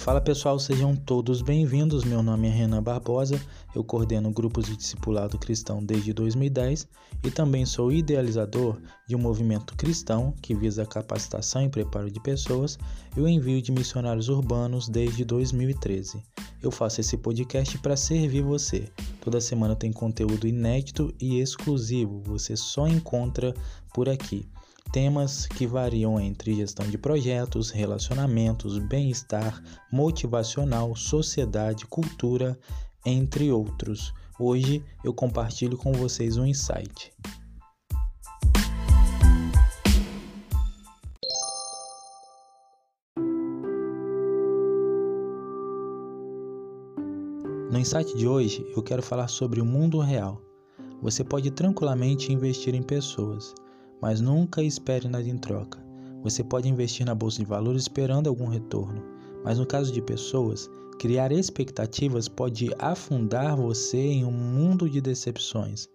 Fala pessoal, sejam todos bem-vindos. Meu nome é Renan Barbosa, eu coordeno grupos de discipulado cristão desde 2010 e também sou idealizador de um movimento cristão que visa a capacitação e preparo de pessoas e o envio de missionários urbanos desde 2013. Eu faço esse podcast para servir você. Toda semana tem conteúdo inédito e exclusivo, você só encontra por aqui temas que variam entre gestão de projetos, relacionamentos, bem-estar, motivacional, sociedade, cultura, entre outros. Hoje eu compartilho com vocês um insight. No insight de hoje eu quero falar sobre o mundo real. Você pode tranquilamente investir em pessoas mas nunca espere nada em troca. Você pode investir na bolsa de valores esperando algum retorno, mas no caso de pessoas, criar expectativas pode afundar você em um mundo de decepções.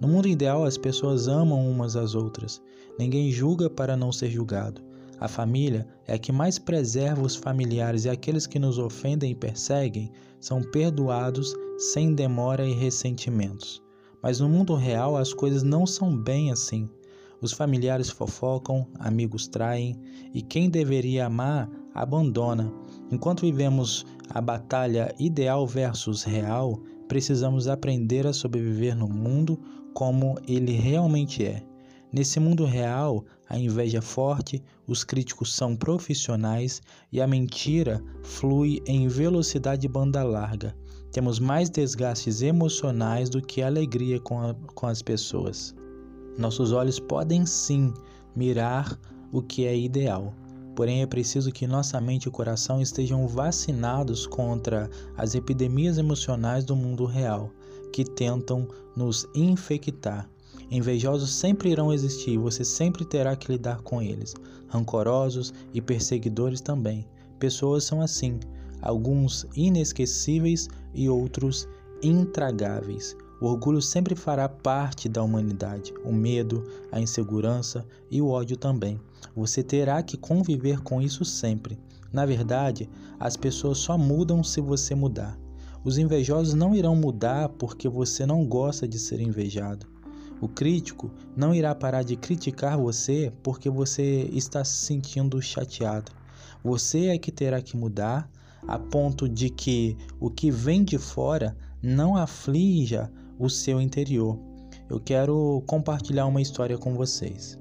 No mundo ideal, as pessoas amam umas às outras. Ninguém julga para não ser julgado. A família é a que mais preserva os familiares e aqueles que nos ofendem e perseguem são perdoados sem demora e ressentimentos. Mas no mundo real as coisas não são bem assim. Os familiares fofocam, amigos traem, e quem deveria amar abandona. Enquanto vivemos a batalha ideal versus real, precisamos aprender a sobreviver no mundo como ele realmente é. Nesse mundo real, a inveja é forte, os críticos são profissionais e a mentira flui em velocidade banda larga. Temos mais desgastes emocionais do que alegria com, a, com as pessoas. Nossos olhos podem sim mirar o que é ideal, porém é preciso que nossa mente e coração estejam vacinados contra as epidemias emocionais do mundo real que tentam nos infectar. Invejosos sempre irão existir e você sempre terá que lidar com eles. Rancorosos e perseguidores também. Pessoas são assim, alguns inesquecíveis e outros intragáveis. O orgulho sempre fará parte da humanidade, o medo, a insegurança e o ódio também. Você terá que conviver com isso sempre. Na verdade, as pessoas só mudam se você mudar. Os invejosos não irão mudar porque você não gosta de ser invejado. O crítico não irá parar de criticar você porque você está se sentindo chateado. Você é que terá que mudar a ponto de que o que vem de fora não aflija o seu interior. Eu quero compartilhar uma história com vocês.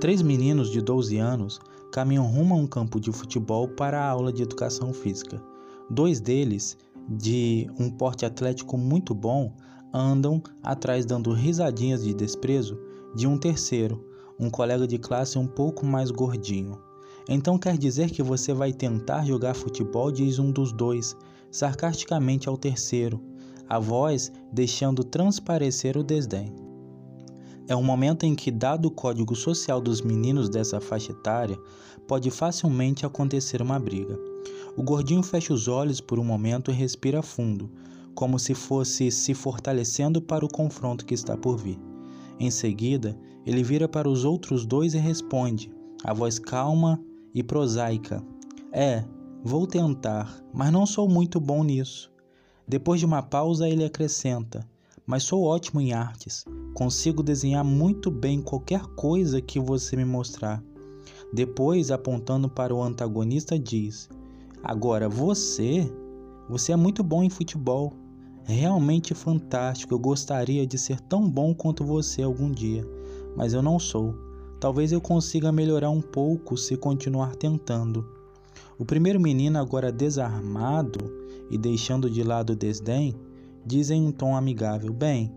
Três meninos de 12 anos caminham rumo a um campo de futebol para a aula de educação física. Dois deles, de um porte atlético muito bom, andam atrás dando risadinhas de desprezo de um terceiro, um colega de classe um pouco mais gordinho. Então quer dizer que você vai tentar jogar futebol, diz um dos dois, sarcasticamente ao terceiro, a voz deixando transparecer o desdém. É um momento em que, dado o código social dos meninos dessa faixa etária, pode facilmente acontecer uma briga. O gordinho fecha os olhos por um momento e respira fundo, como se fosse se fortalecendo para o confronto que está por vir. Em seguida, ele vira para os outros dois e responde, a voz calma e prosaica: É, vou tentar, mas não sou muito bom nisso. Depois de uma pausa, ele acrescenta: Mas sou ótimo em artes. Consigo desenhar muito bem qualquer coisa que você me mostrar. Depois, apontando para o antagonista, diz: Agora você, você é muito bom em futebol. Realmente fantástico. Eu gostaria de ser tão bom quanto você algum dia, mas eu não sou. Talvez eu consiga melhorar um pouco se continuar tentando. O primeiro menino, agora desarmado e deixando de lado o desdém, diz em um tom amigável: Bem,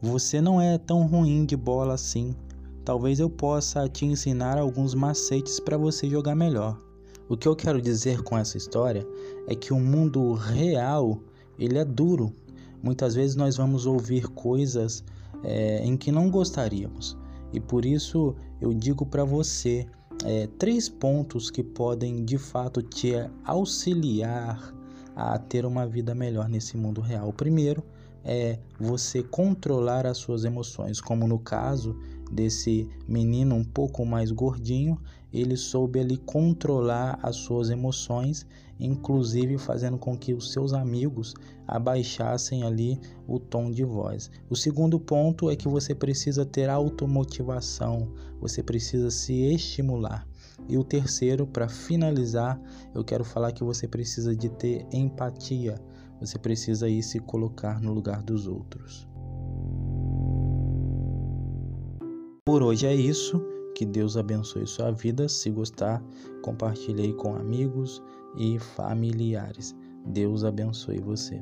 você não é tão ruim de bola assim. Talvez eu possa te ensinar alguns macetes para você jogar melhor. O que eu quero dizer com essa história é que o mundo real ele é duro. Muitas vezes nós vamos ouvir coisas é, em que não gostaríamos. E por isso eu digo para você é, três pontos que podem de fato te auxiliar a ter uma vida melhor nesse mundo real. O primeiro é você controlar as suas emoções, como no caso desse menino um pouco mais gordinho, ele soube ali controlar as suas emoções, inclusive fazendo com que os seus amigos abaixassem ali o tom de voz. O segundo ponto é que você precisa ter automotivação, você precisa se estimular. E o terceiro, para finalizar, eu quero falar que você precisa de ter empatia. Você precisa aí se colocar no lugar dos outros. Por hoje é isso. Que Deus abençoe sua vida. Se gostar, compartilhe com amigos e familiares. Deus abençoe você.